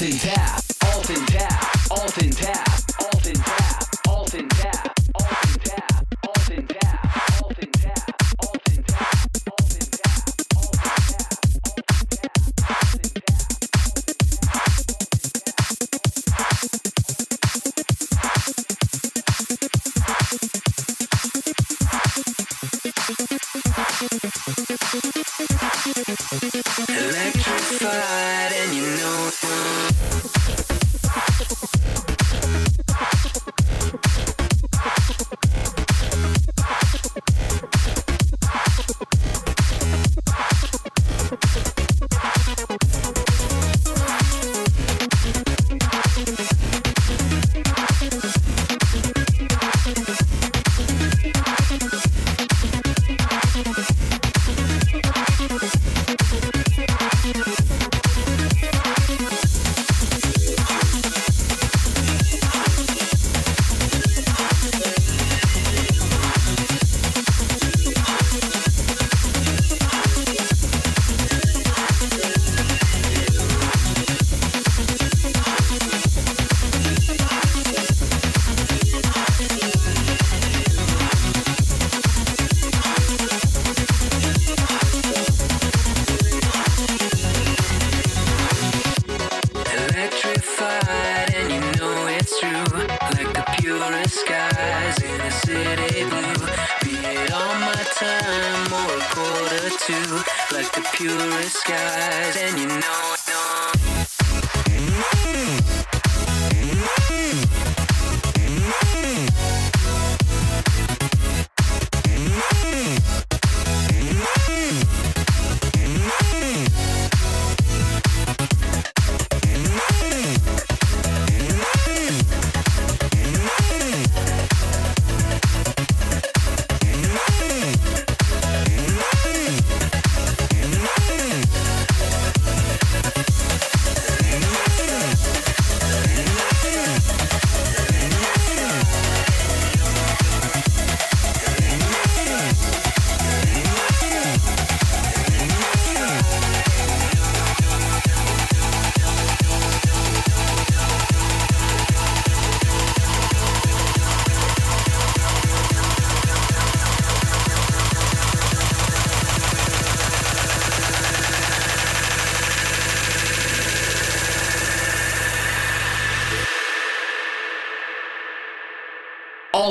Nothing Tap.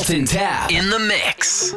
Dalton Tap in the mix.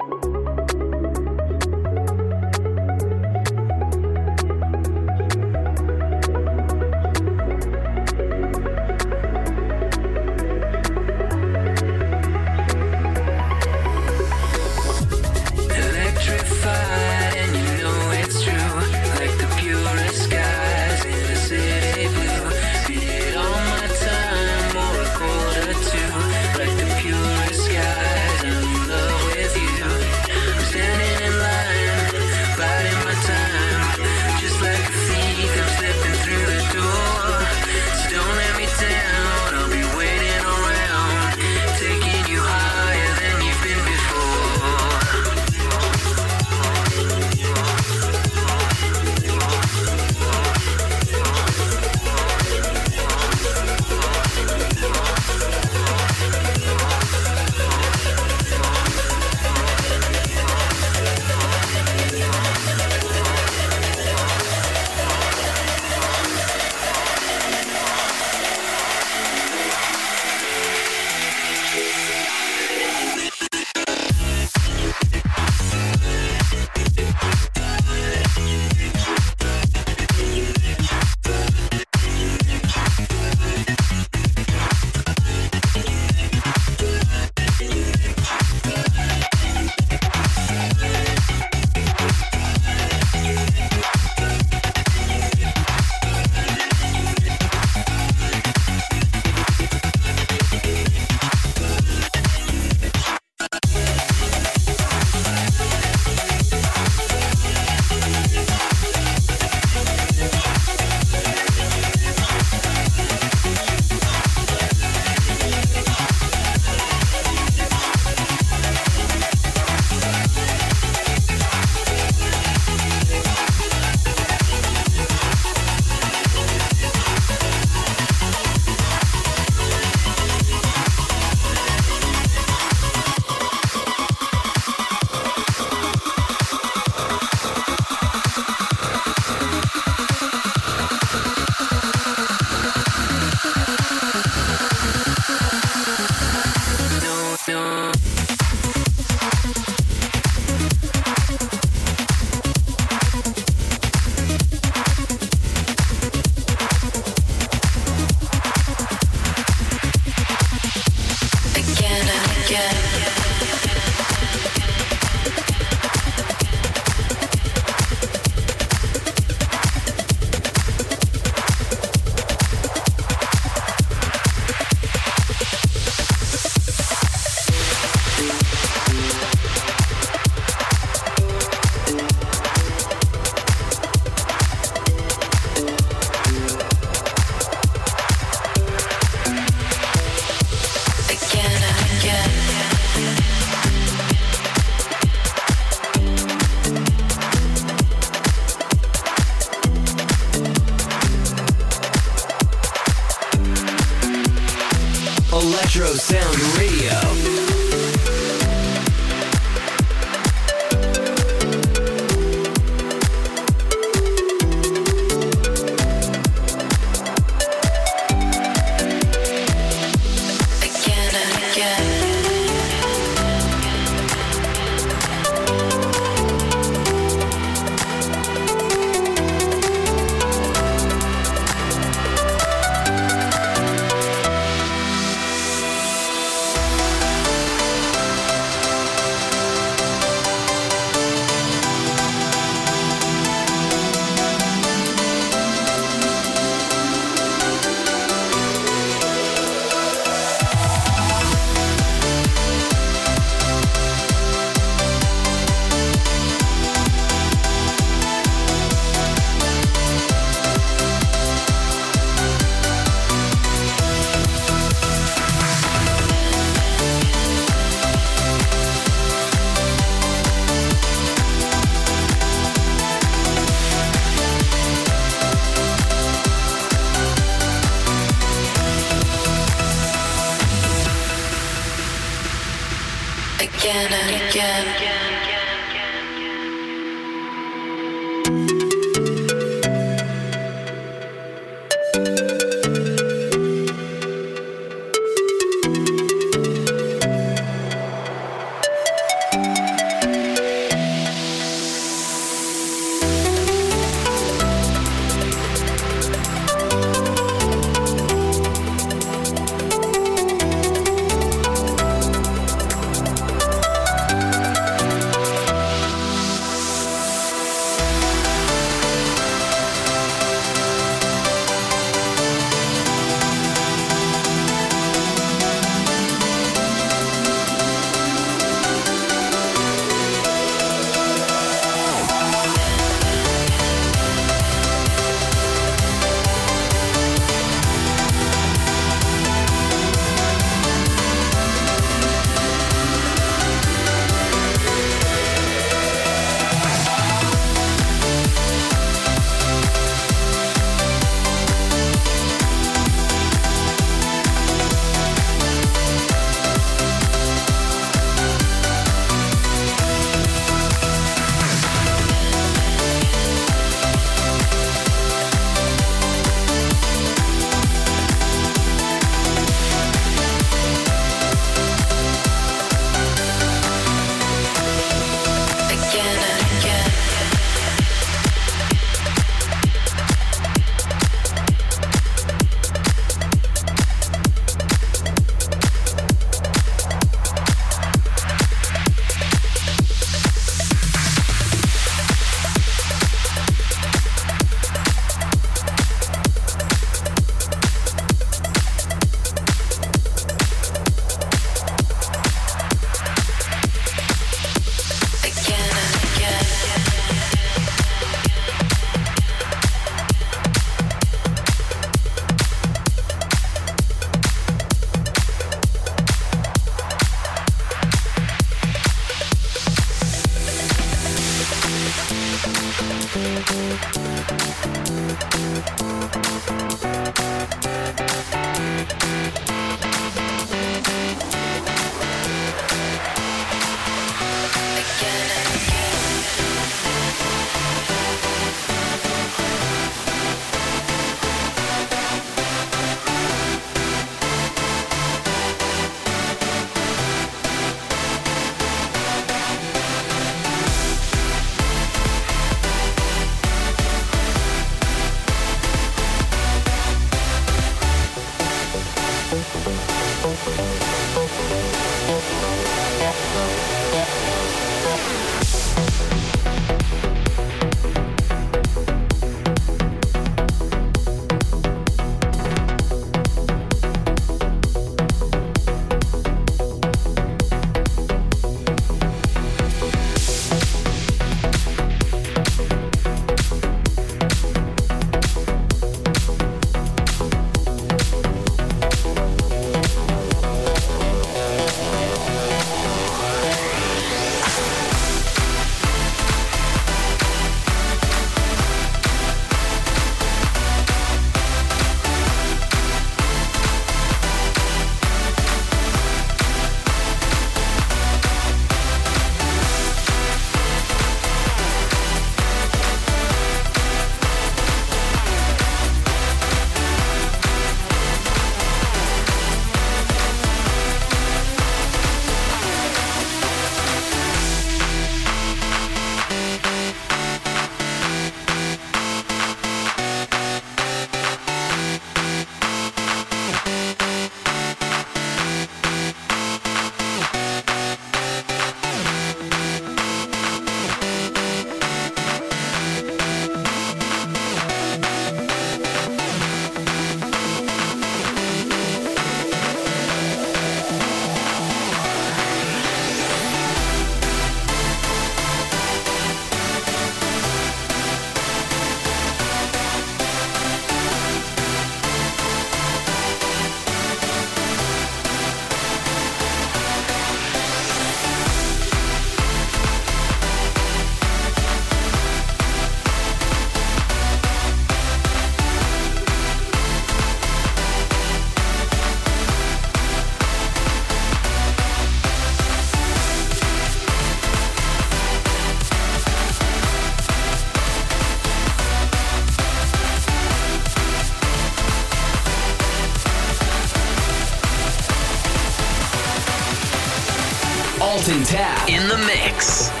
in the mix.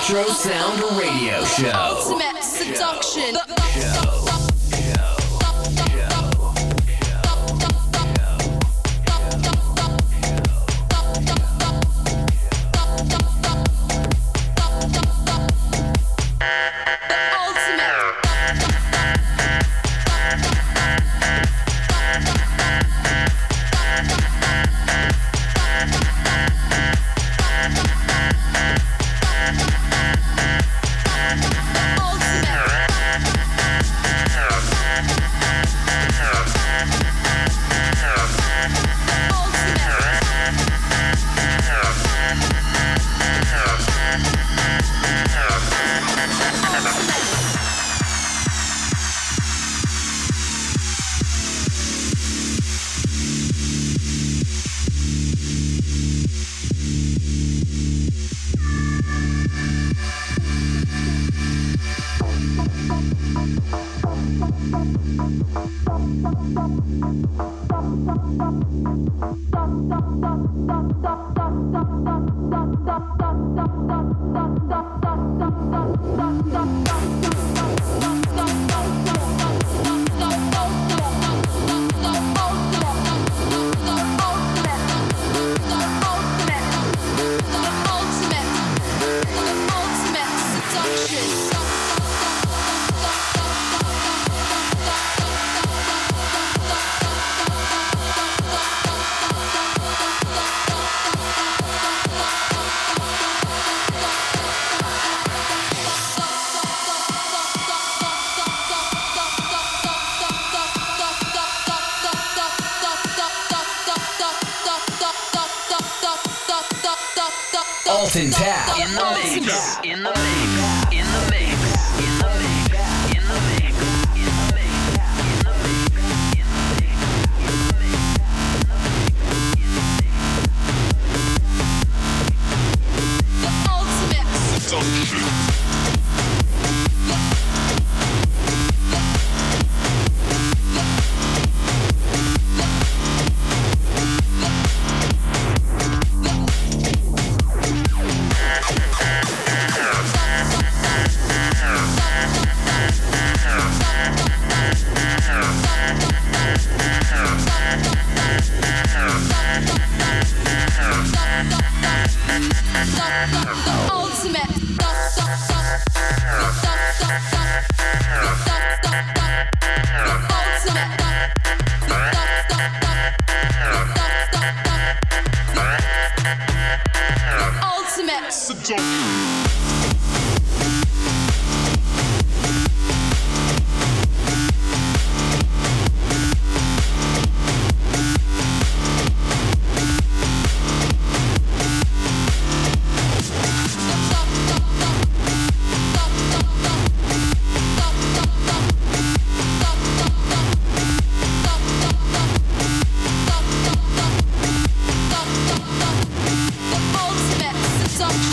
Electro Sound Radio Show. Ultimate Seduction. Dalton Tap in the mix.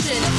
Oh, snap.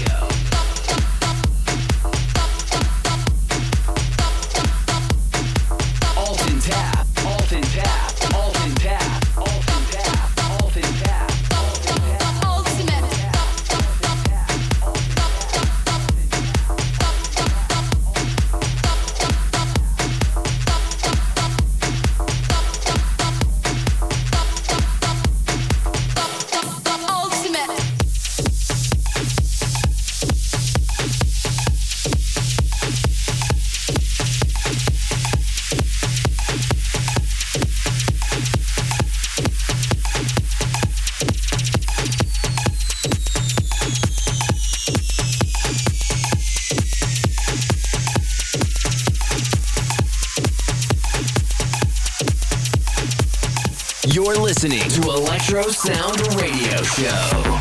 Electro Sound Radio Show.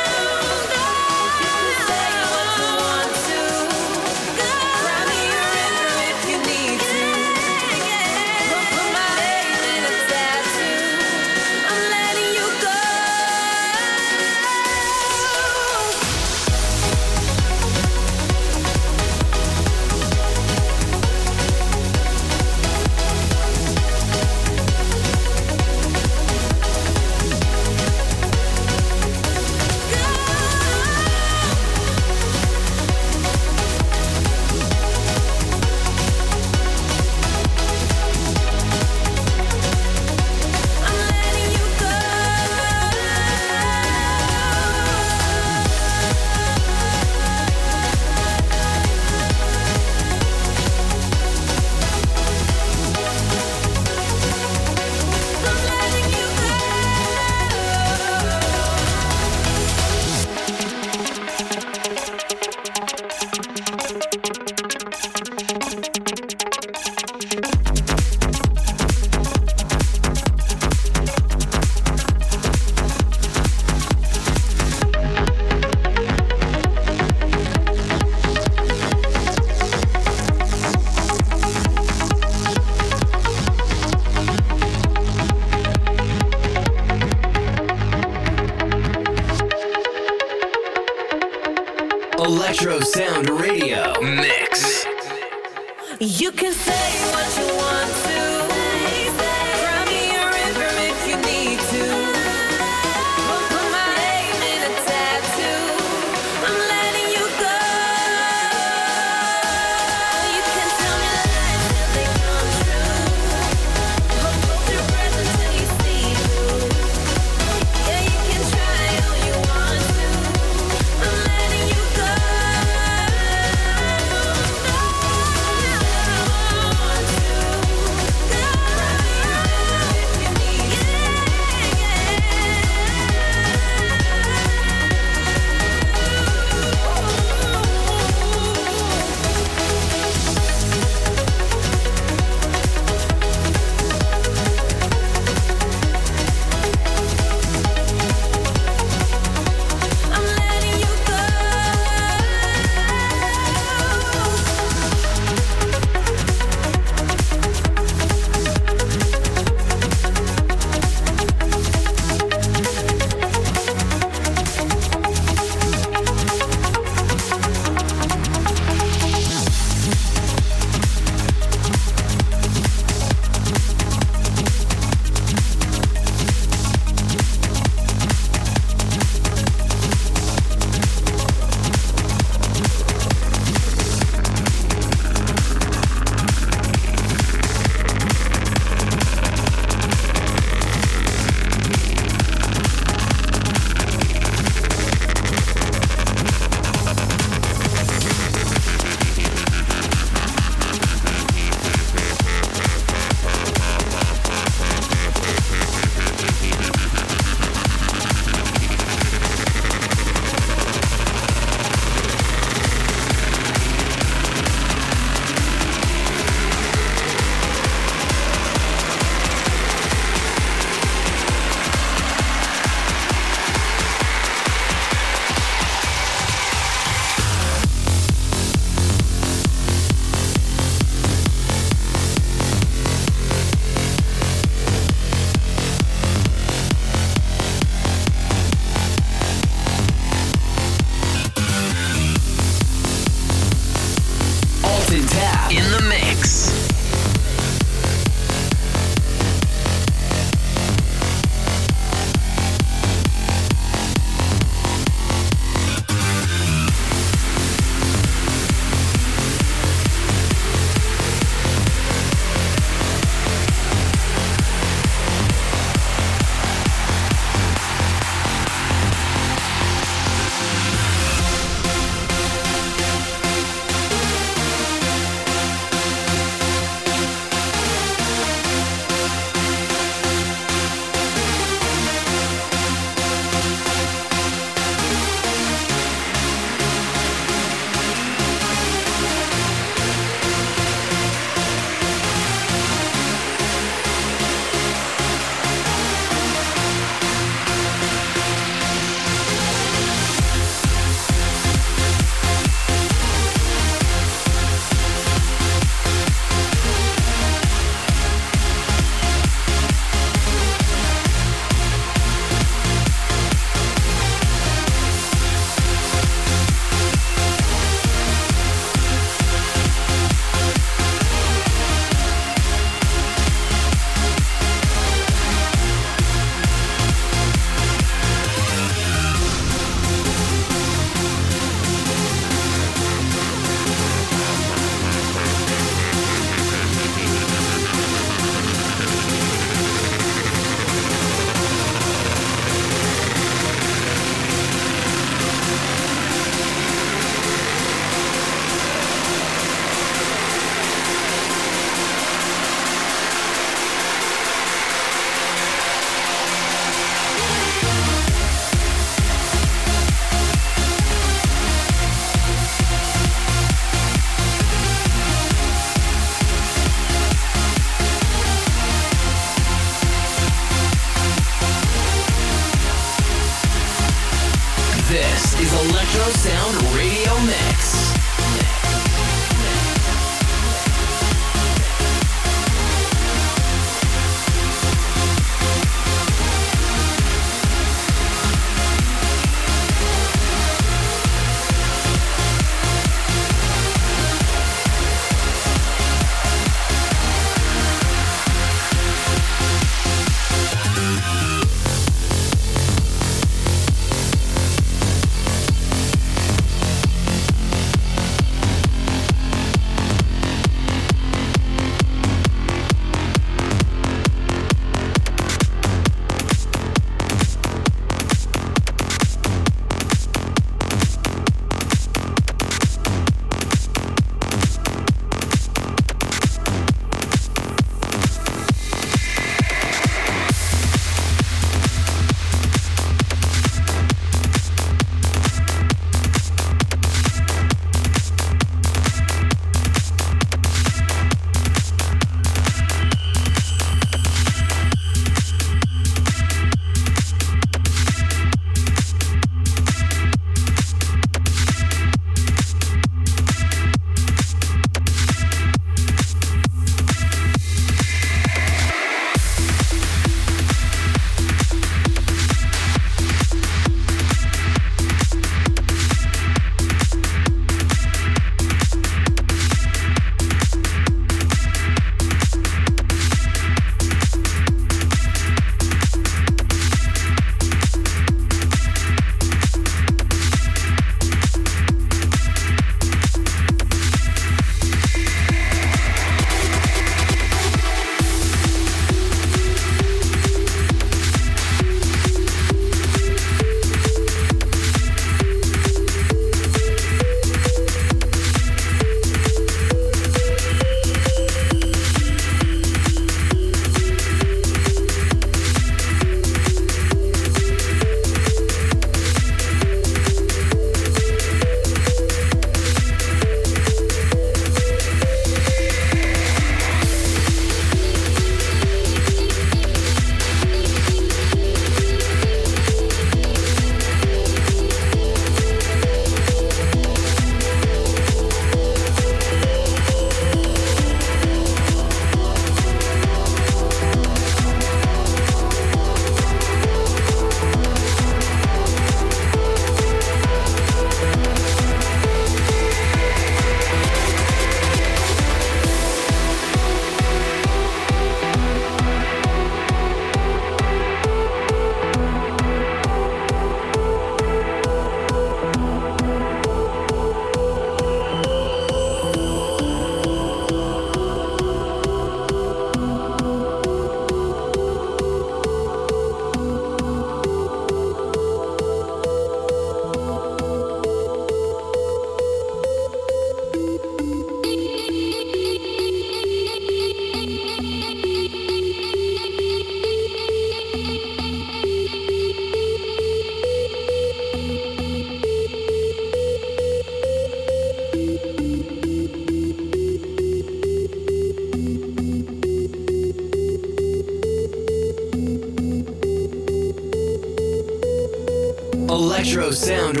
Sound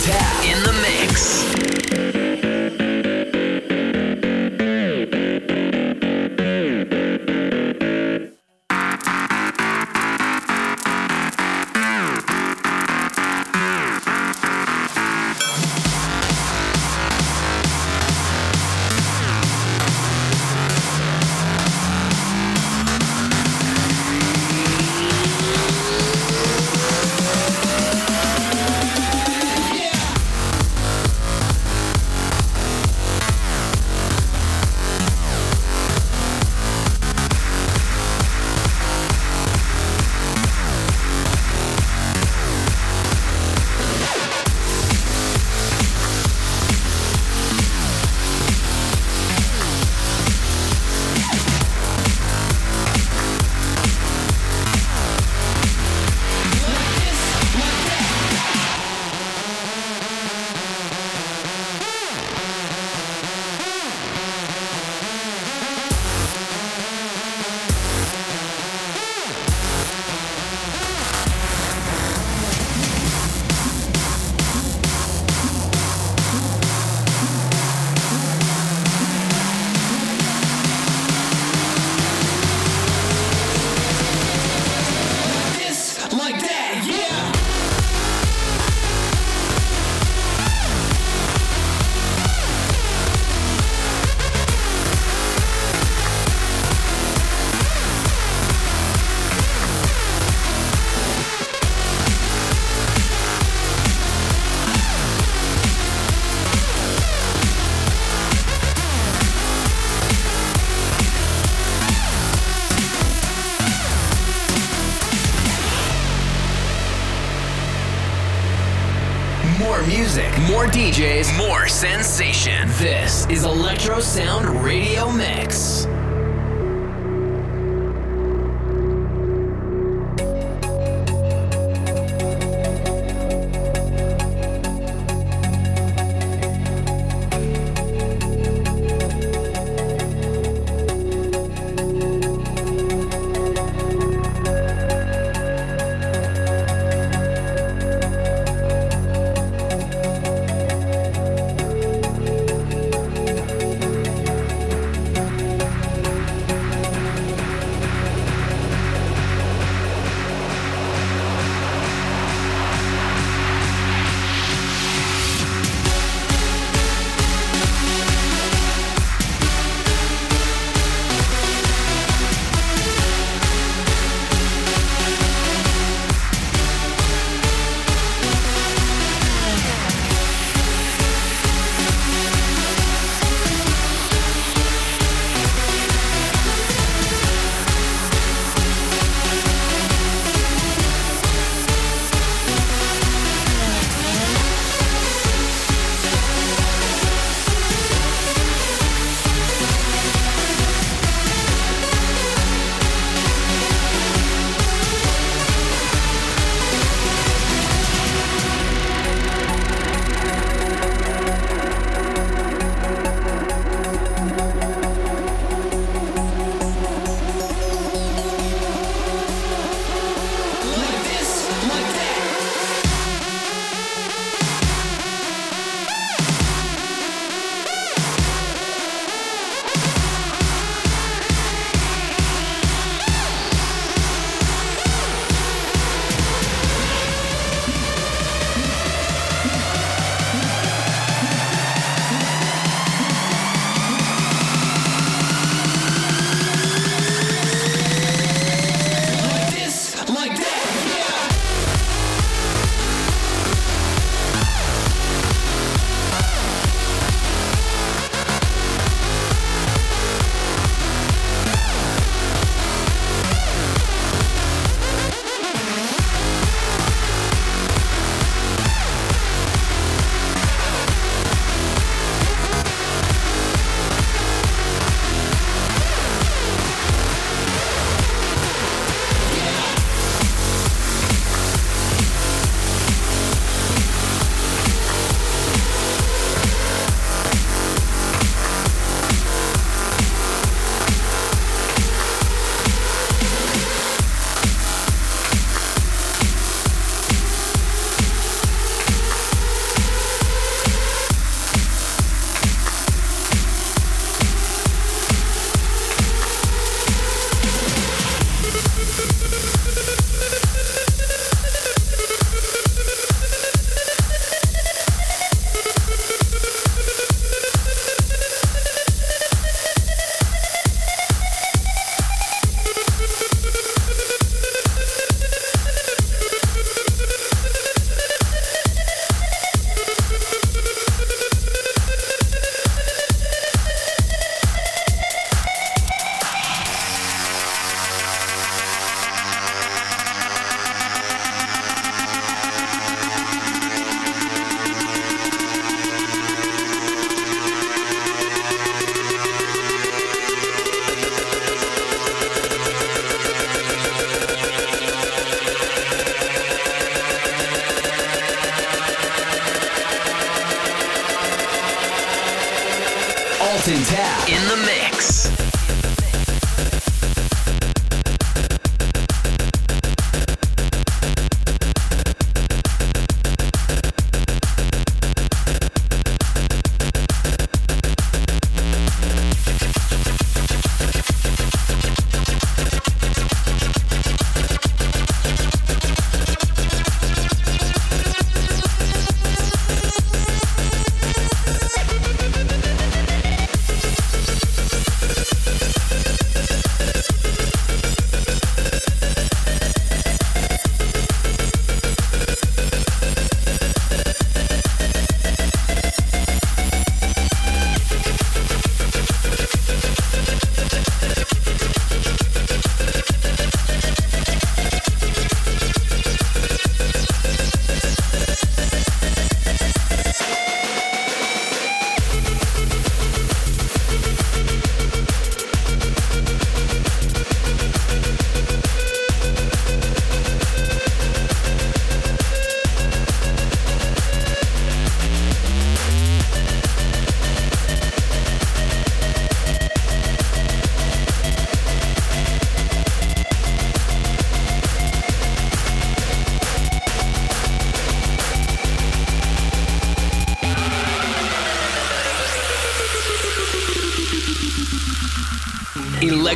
Tap in the mix. DJs, more sensation. This is Electro Sound Radio Mix.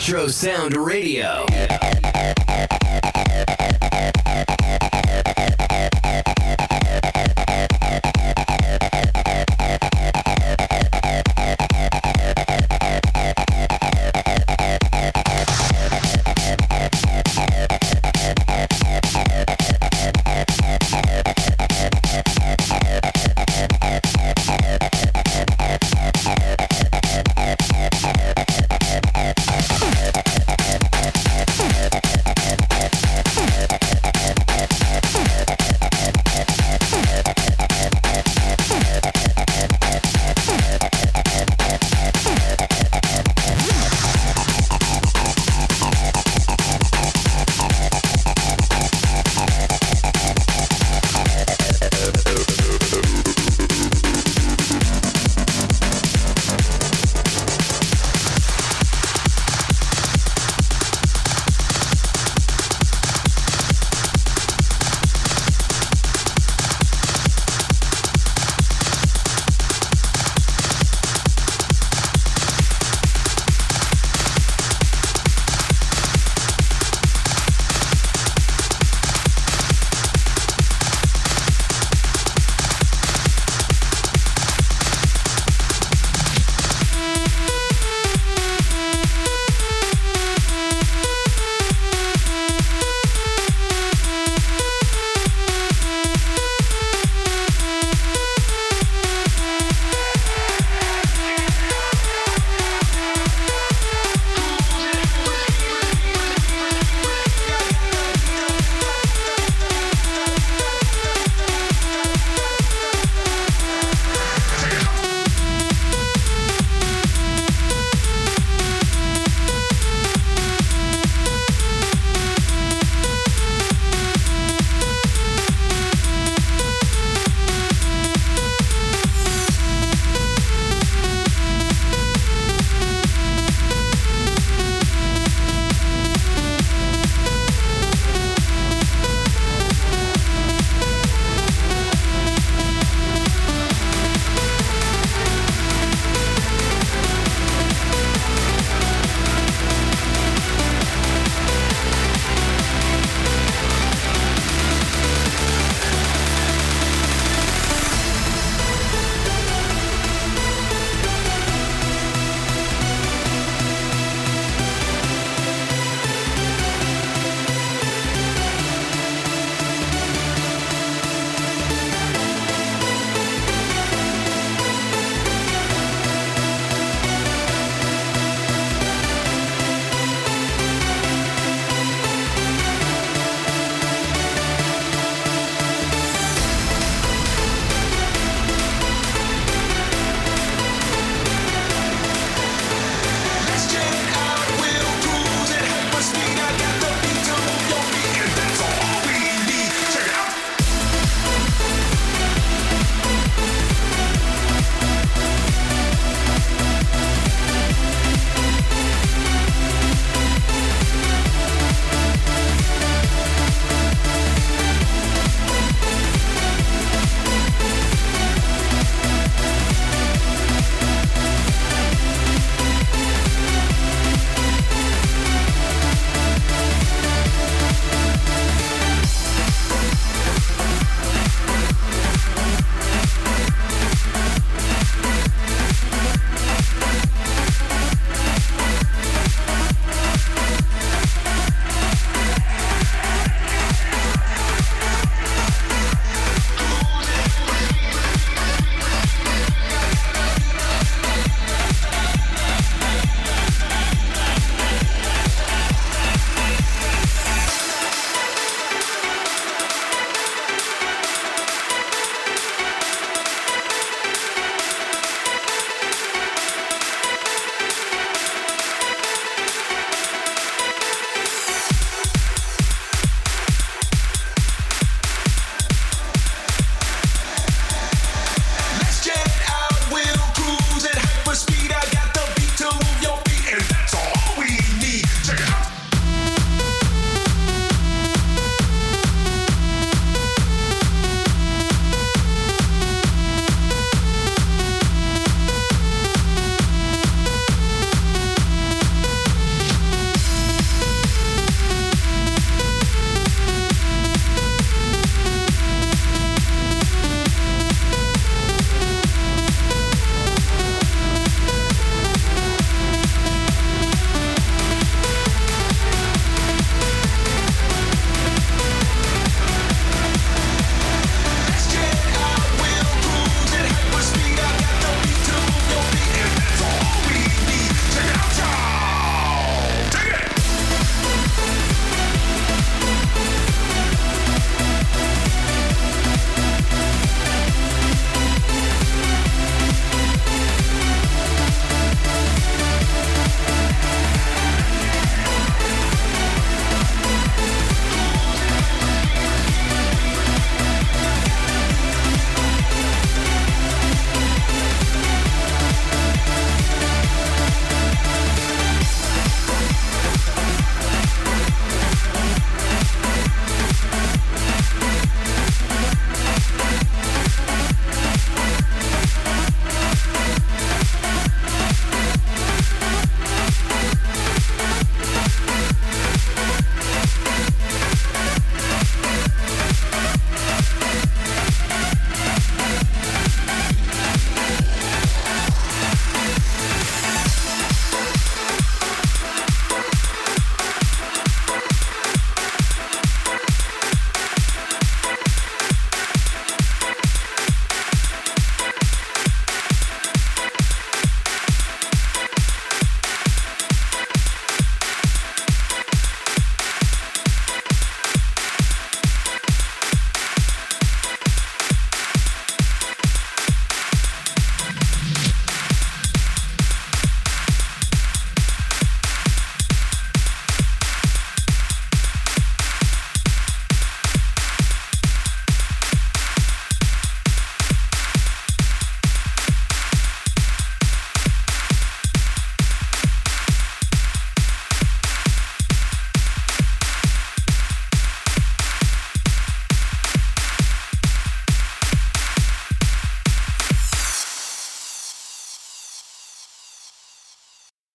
Sound Radio.